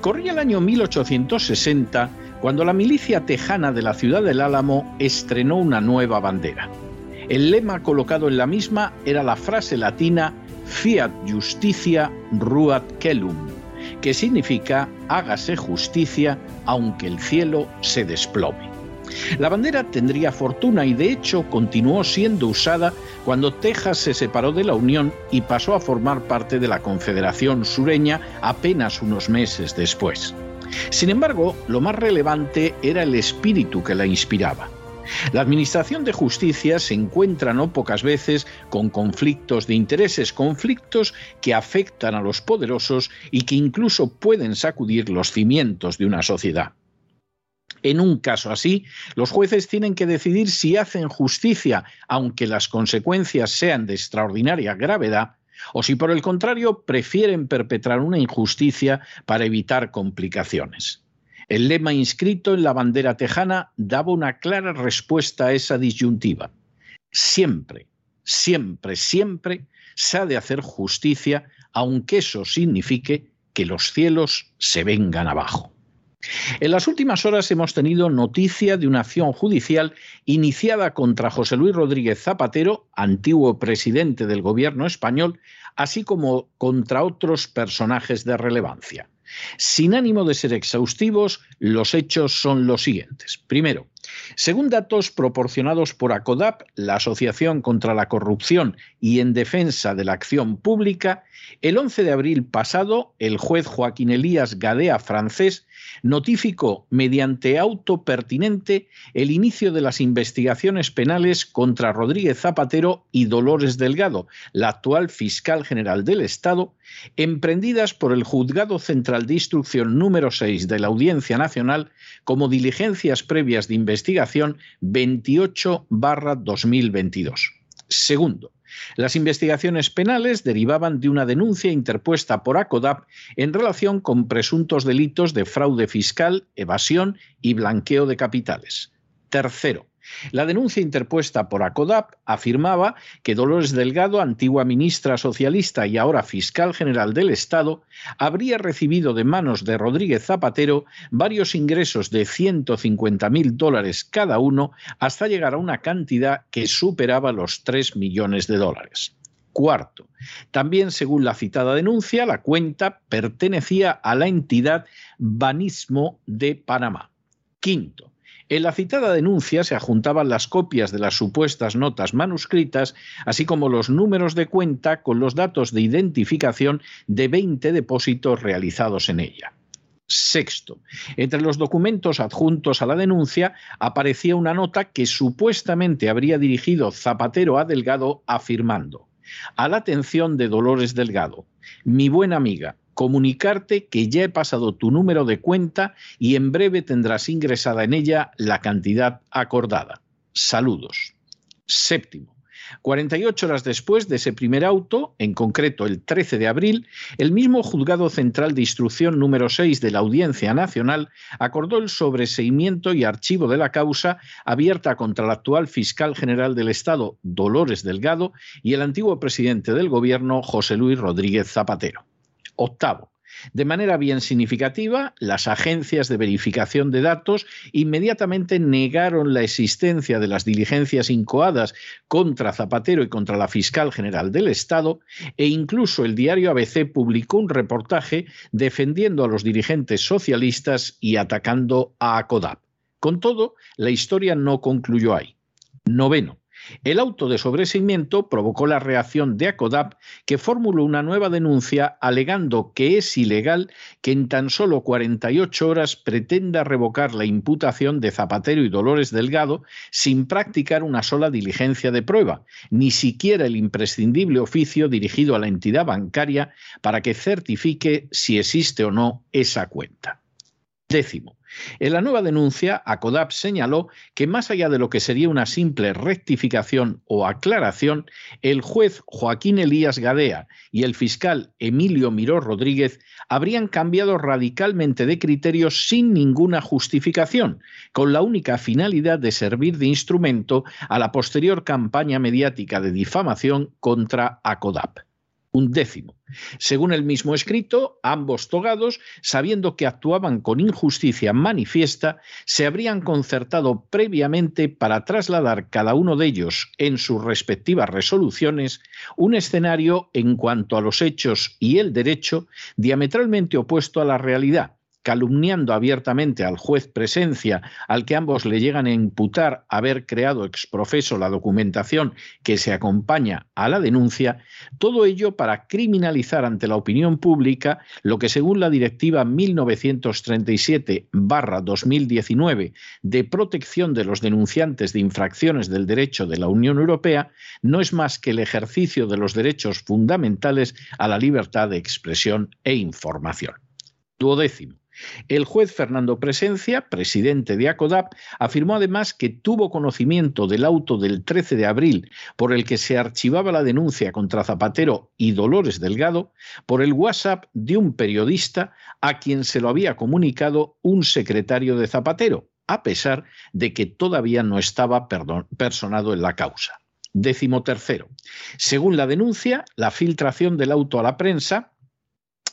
Corría el año 1860 cuando la milicia tejana de la ciudad del Álamo estrenó una nueva bandera. El lema colocado en la misma era la frase latina Fiat Justicia Ruat Celum, que significa hágase justicia aunque el cielo se desplome. La bandera tendría fortuna y de hecho continuó siendo usada cuando Texas se separó de la Unión y pasó a formar parte de la Confederación Sureña apenas unos meses después. Sin embargo, lo más relevante era el espíritu que la inspiraba. La Administración de Justicia se encuentra no pocas veces con conflictos de intereses, conflictos que afectan a los poderosos y que incluso pueden sacudir los cimientos de una sociedad. En un caso así, los jueces tienen que decidir si hacen justicia, aunque las consecuencias sean de extraordinaria gravedad, o si por el contrario prefieren perpetrar una injusticia para evitar complicaciones. El lema inscrito en la bandera tejana daba una clara respuesta a esa disyuntiva. Siempre, siempre, siempre se ha de hacer justicia, aunque eso signifique que los cielos se vengan abajo. En las últimas horas hemos tenido noticia de una acción judicial iniciada contra José Luis Rodríguez Zapatero, antiguo presidente del gobierno español, así como contra otros personajes de relevancia. Sin ánimo de ser exhaustivos, los hechos son los siguientes. Primero, según datos proporcionados por ACODAP, la Asociación contra la Corrupción y en Defensa de la Acción Pública, el 11 de abril pasado, el juez Joaquín Elías Gadea francés notificó mediante auto pertinente el inicio de las investigaciones penales contra Rodríguez Zapatero y Dolores Delgado, la actual fiscal general del Estado, emprendidas por el Juzgado Central de Instrucción número 6 de la Audiencia Nacional como diligencias previas de investigación 28-2022. Segundo, las investigaciones penales derivaban de una denuncia interpuesta por ACODAP en relación con presuntos delitos de fraude fiscal, evasión y blanqueo de capitales. Tercero, la denuncia interpuesta por ACODAP afirmaba que Dolores Delgado, antigua ministra socialista y ahora fiscal general del Estado, habría recibido de manos de Rodríguez Zapatero varios ingresos de 150 mil dólares cada uno hasta llegar a una cantidad que superaba los 3 millones de dólares. Cuarto, también según la citada denuncia, la cuenta pertenecía a la entidad Banismo de Panamá. Quinto, en la citada denuncia se adjuntaban las copias de las supuestas notas manuscritas, así como los números de cuenta con los datos de identificación de 20 depósitos realizados en ella. Sexto, entre los documentos adjuntos a la denuncia aparecía una nota que supuestamente habría dirigido Zapatero a Delgado afirmando, a la atención de Dolores Delgado, mi buena amiga, comunicarte que ya he pasado tu número de cuenta y en breve tendrás ingresada en ella la cantidad acordada. Saludos. Séptimo. 48 horas después de ese primer auto, en concreto el 13 de abril, el mismo Juzgado Central de Instrucción número 6 de la Audiencia Nacional acordó el sobreseimiento y archivo de la causa abierta contra el actual fiscal general del Estado, Dolores Delgado, y el antiguo presidente del Gobierno, José Luis Rodríguez Zapatero. Octavo. De manera bien significativa, las agencias de verificación de datos inmediatamente negaron la existencia de las diligencias incoadas contra Zapatero y contra la fiscal general del Estado, e incluso el diario ABC publicó un reportaje defendiendo a los dirigentes socialistas y atacando a ACODAP. Con todo, la historia no concluyó ahí. Noveno. El auto de sobreseimiento provocó la reacción de ACODAP, que formuló una nueva denuncia alegando que es ilegal que en tan solo 48 horas pretenda revocar la imputación de Zapatero y Dolores Delgado sin practicar una sola diligencia de prueba, ni siquiera el imprescindible oficio dirigido a la entidad bancaria para que certifique si existe o no esa cuenta. Décimo. En la nueva denuncia, ACODAP señaló que más allá de lo que sería una simple rectificación o aclaración, el juez Joaquín Elías Gadea y el fiscal Emilio Miró Rodríguez habrían cambiado radicalmente de criterio sin ninguna justificación, con la única finalidad de servir de instrumento a la posterior campaña mediática de difamación contra ACODAP un décimo. Según el mismo escrito, ambos togados, sabiendo que actuaban con injusticia manifiesta, se habrían concertado previamente para trasladar cada uno de ellos en sus respectivas resoluciones un escenario en cuanto a los hechos y el derecho diametralmente opuesto a la realidad, calumniando abiertamente al juez Presencia, al que ambos le llegan a imputar haber creado exprofeso la documentación que se acompaña a la denuncia, todo ello para criminalizar ante la opinión pública lo que según la Directiva 1937-2019 de protección de los denunciantes de infracciones del derecho de la Unión Europea no es más que el ejercicio de los derechos fundamentales a la libertad de expresión e información. Duodécimo. El juez Fernando Presencia, presidente de ACODAP, afirmó además que tuvo conocimiento del auto del 13 de abril por el que se archivaba la denuncia contra Zapatero y Dolores Delgado por el WhatsApp de un periodista a quien se lo había comunicado un secretario de Zapatero, a pesar de que todavía no estaba personado en la causa. Décimo tercero. Según la denuncia, la filtración del auto a la prensa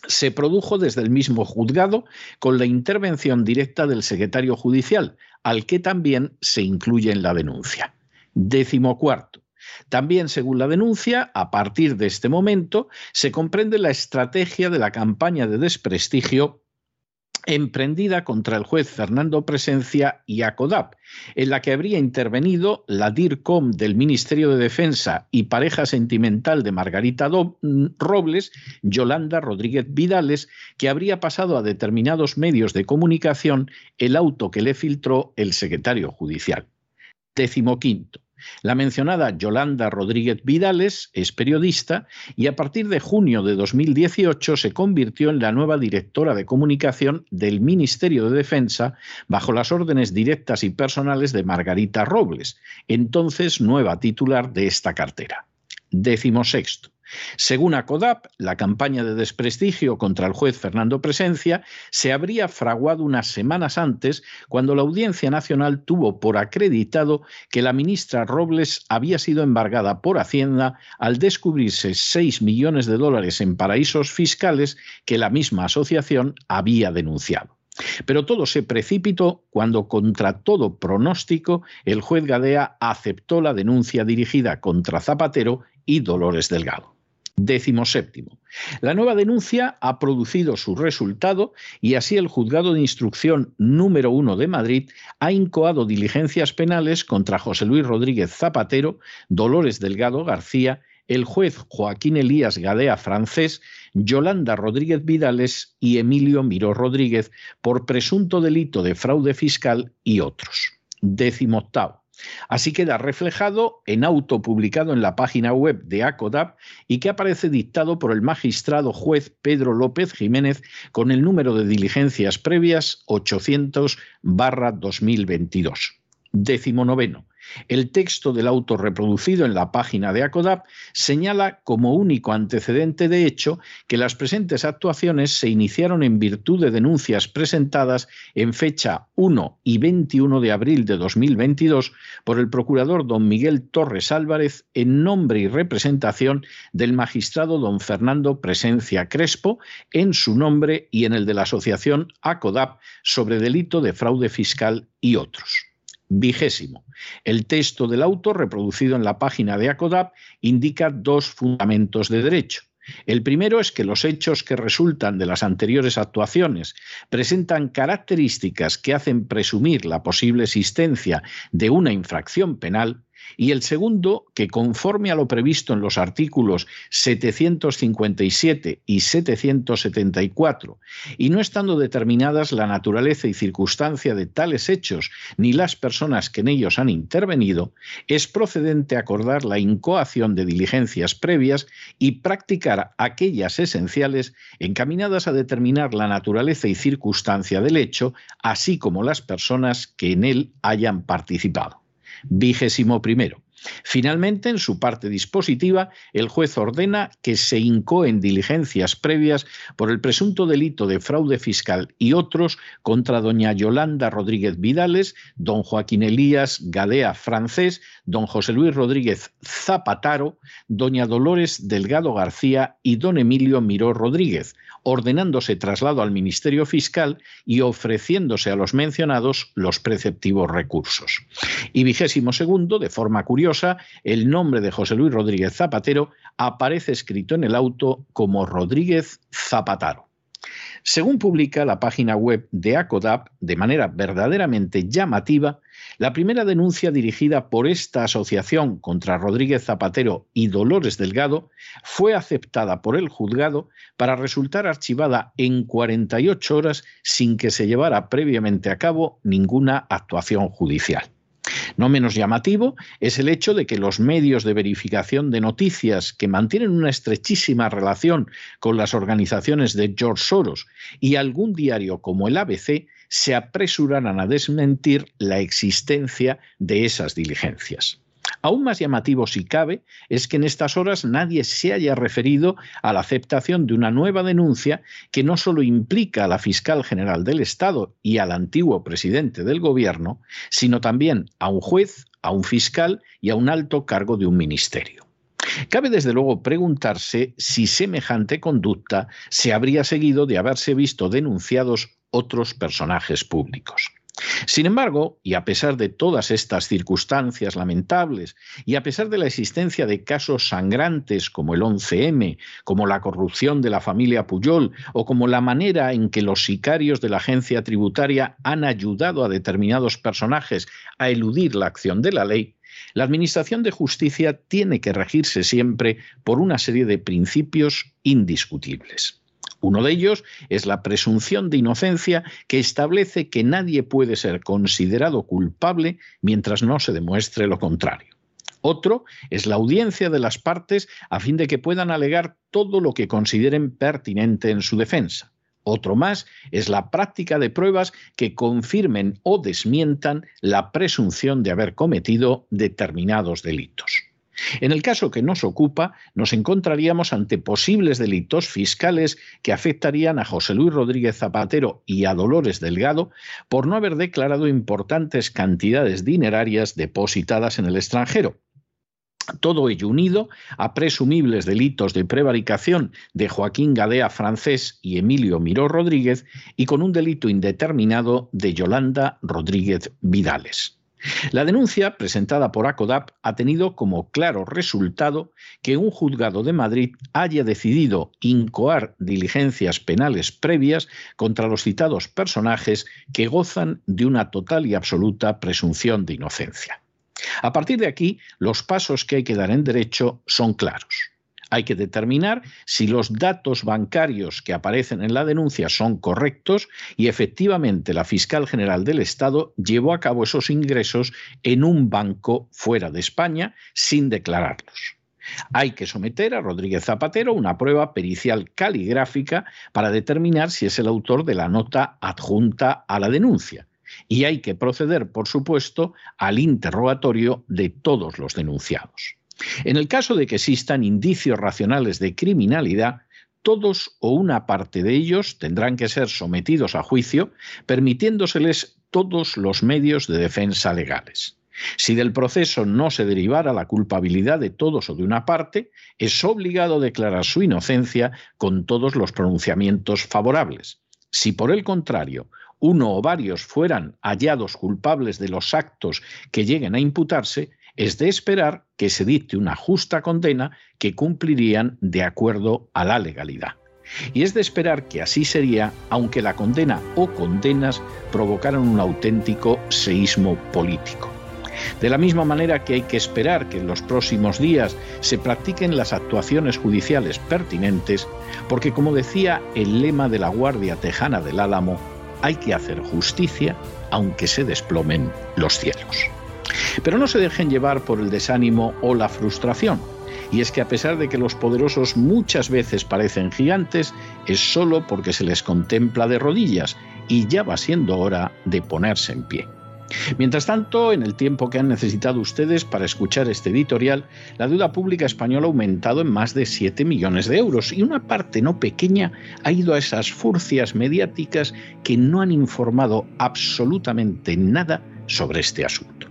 se produjo desde el mismo juzgado con la intervención directa del secretario judicial, al que también se incluye en la denuncia. Décimo cuarto. También, según la denuncia, a partir de este momento se comprende la estrategia de la campaña de desprestigio emprendida contra el juez Fernando Presencia y ACODAP, en la que habría intervenido la DIRCOM del Ministerio de Defensa y pareja sentimental de Margarita mm, Robles, Yolanda Rodríguez Vidales, que habría pasado a determinados medios de comunicación el auto que le filtró el secretario judicial. Décimo quinto. La mencionada Yolanda Rodríguez Vidales es periodista y a partir de junio de 2018 se convirtió en la nueva directora de comunicación del Ministerio de Defensa bajo las órdenes directas y personales de Margarita Robles, entonces nueva titular de esta cartera. Décimo sexto. Según ACODAP, la campaña de desprestigio contra el juez Fernando Presencia se habría fraguado unas semanas antes cuando la Audiencia Nacional tuvo por acreditado que la ministra Robles había sido embargada por Hacienda al descubrirse 6 millones de dólares en paraísos fiscales que la misma asociación había denunciado. Pero todo se precipitó cuando, contra todo pronóstico, el juez Gadea aceptó la denuncia dirigida contra Zapatero y Dolores Delgado. Décimo séptimo. La nueva denuncia ha producido su resultado y así el Juzgado de Instrucción número uno de Madrid ha incoado diligencias penales contra José Luis Rodríguez Zapatero, Dolores Delgado García, el juez Joaquín Elías Gadea francés, Yolanda Rodríguez Vidales y Emilio Miró Rodríguez por presunto delito de fraude fiscal y otros. Décimo octavo. Así queda reflejado en auto publicado en la página web de ACODAP y que aparece dictado por el magistrado juez Pedro López Jiménez con el número de diligencias previas 800 2022. Décimo noveno. El texto del auto reproducido en la página de ACODAP señala como único antecedente de hecho que las presentes actuaciones se iniciaron en virtud de denuncias presentadas en fecha 1 y 21 de abril de 2022 por el procurador don Miguel Torres Álvarez en nombre y representación del magistrado don Fernando Presencia Crespo en su nombre y en el de la asociación ACODAP sobre delito de fraude fiscal y otros. Vigésimo. El texto del auto, reproducido en la página de ACODAP, indica dos fundamentos de derecho. El primero es que los hechos que resultan de las anteriores actuaciones presentan características que hacen presumir la posible existencia de una infracción penal y el segundo, que conforme a lo previsto en los artículos 757 y 774, y no estando determinadas la naturaleza y circunstancia de tales hechos ni las personas que en ellos han intervenido, es procedente acordar la incoación de diligencias previas y practicar aquellas esenciales encaminadas a determinar la naturaleza y circunstancia del hecho, así como las personas que en él hayan participado vigésimo primero. Finalmente, en su parte dispositiva, el juez ordena que se incoen diligencias previas por el presunto delito de fraude fiscal y otros contra doña Yolanda Rodríguez Vidales, don Joaquín Elías Gadea Francés, don José Luis Rodríguez Zapataro, doña Dolores Delgado García y don Emilio Miró Rodríguez, ordenándose traslado al Ministerio Fiscal y ofreciéndose a los mencionados los preceptivos recursos. Y vigésimo segundo, de forma curiosa, el nombre de José Luis Rodríguez Zapatero aparece escrito en el auto como Rodríguez Zapataro. Según publica la página web de ACODAP, de manera verdaderamente llamativa, la primera denuncia dirigida por esta asociación contra Rodríguez Zapatero y Dolores Delgado fue aceptada por el juzgado para resultar archivada en 48 horas sin que se llevara previamente a cabo ninguna actuación judicial. No menos llamativo es el hecho de que los medios de verificación de noticias que mantienen una estrechísima relación con las organizaciones de George Soros y algún diario como el ABC se apresuraran a desmentir la existencia de esas diligencias. Aún más llamativo, si cabe, es que en estas horas nadie se haya referido a la aceptación de una nueva denuncia que no solo implica a la fiscal general del Estado y al antiguo presidente del Gobierno, sino también a un juez, a un fiscal y a un alto cargo de un ministerio. Cabe desde luego preguntarse si semejante conducta se habría seguido de haberse visto denunciados otros personajes públicos. Sin embargo, y a pesar de todas estas circunstancias lamentables, y a pesar de la existencia de casos sangrantes como el 11M, como la corrupción de la familia Puyol, o como la manera en que los sicarios de la agencia tributaria han ayudado a determinados personajes a eludir la acción de la ley, la Administración de Justicia tiene que regirse siempre por una serie de principios indiscutibles. Uno de ellos es la presunción de inocencia que establece que nadie puede ser considerado culpable mientras no se demuestre lo contrario. Otro es la audiencia de las partes a fin de que puedan alegar todo lo que consideren pertinente en su defensa. Otro más es la práctica de pruebas que confirmen o desmientan la presunción de haber cometido determinados delitos. En el caso que nos ocupa, nos encontraríamos ante posibles delitos fiscales que afectarían a José Luis Rodríguez Zapatero y a Dolores Delgado por no haber declarado importantes cantidades dinerarias depositadas en el extranjero. Todo ello unido a presumibles delitos de prevaricación de Joaquín Gadea francés y Emilio Miró Rodríguez y con un delito indeterminado de Yolanda Rodríguez Vidales. La denuncia presentada por ACODAP ha tenido como claro resultado que un juzgado de Madrid haya decidido incoar diligencias penales previas contra los citados personajes que gozan de una total y absoluta presunción de inocencia. A partir de aquí, los pasos que hay que dar en derecho son claros. Hay que determinar si los datos bancarios que aparecen en la denuncia son correctos y efectivamente la fiscal general del Estado llevó a cabo esos ingresos en un banco fuera de España sin declararlos. Hay que someter a Rodríguez Zapatero una prueba pericial caligráfica para determinar si es el autor de la nota adjunta a la denuncia y hay que proceder, por supuesto, al interrogatorio de todos los denunciados. En el caso de que existan indicios racionales de criminalidad, todos o una parte de ellos tendrán que ser sometidos a juicio, permitiéndoseles todos los medios de defensa legales. Si del proceso no se derivara la culpabilidad de todos o de una parte, es obligado declarar su inocencia con todos los pronunciamientos favorables. Si por el contrario uno o varios fueran hallados culpables de los actos que lleguen a imputarse, es de esperar que se dicte una justa condena que cumplirían de acuerdo a la legalidad. Y es de esperar que así sería, aunque la condena o condenas provocaran un auténtico seísmo político. De la misma manera que hay que esperar que en los próximos días se practiquen las actuaciones judiciales pertinentes, porque como decía el lema de la Guardia Tejana del Álamo, hay que hacer justicia aunque se desplomen los cielos. Pero no se dejen llevar por el desánimo o la frustración. Y es que a pesar de que los poderosos muchas veces parecen gigantes, es solo porque se les contempla de rodillas y ya va siendo hora de ponerse en pie. Mientras tanto, en el tiempo que han necesitado ustedes para escuchar este editorial, la deuda pública española ha aumentado en más de 7 millones de euros y una parte no pequeña ha ido a esas furcias mediáticas que no han informado absolutamente nada sobre este asunto.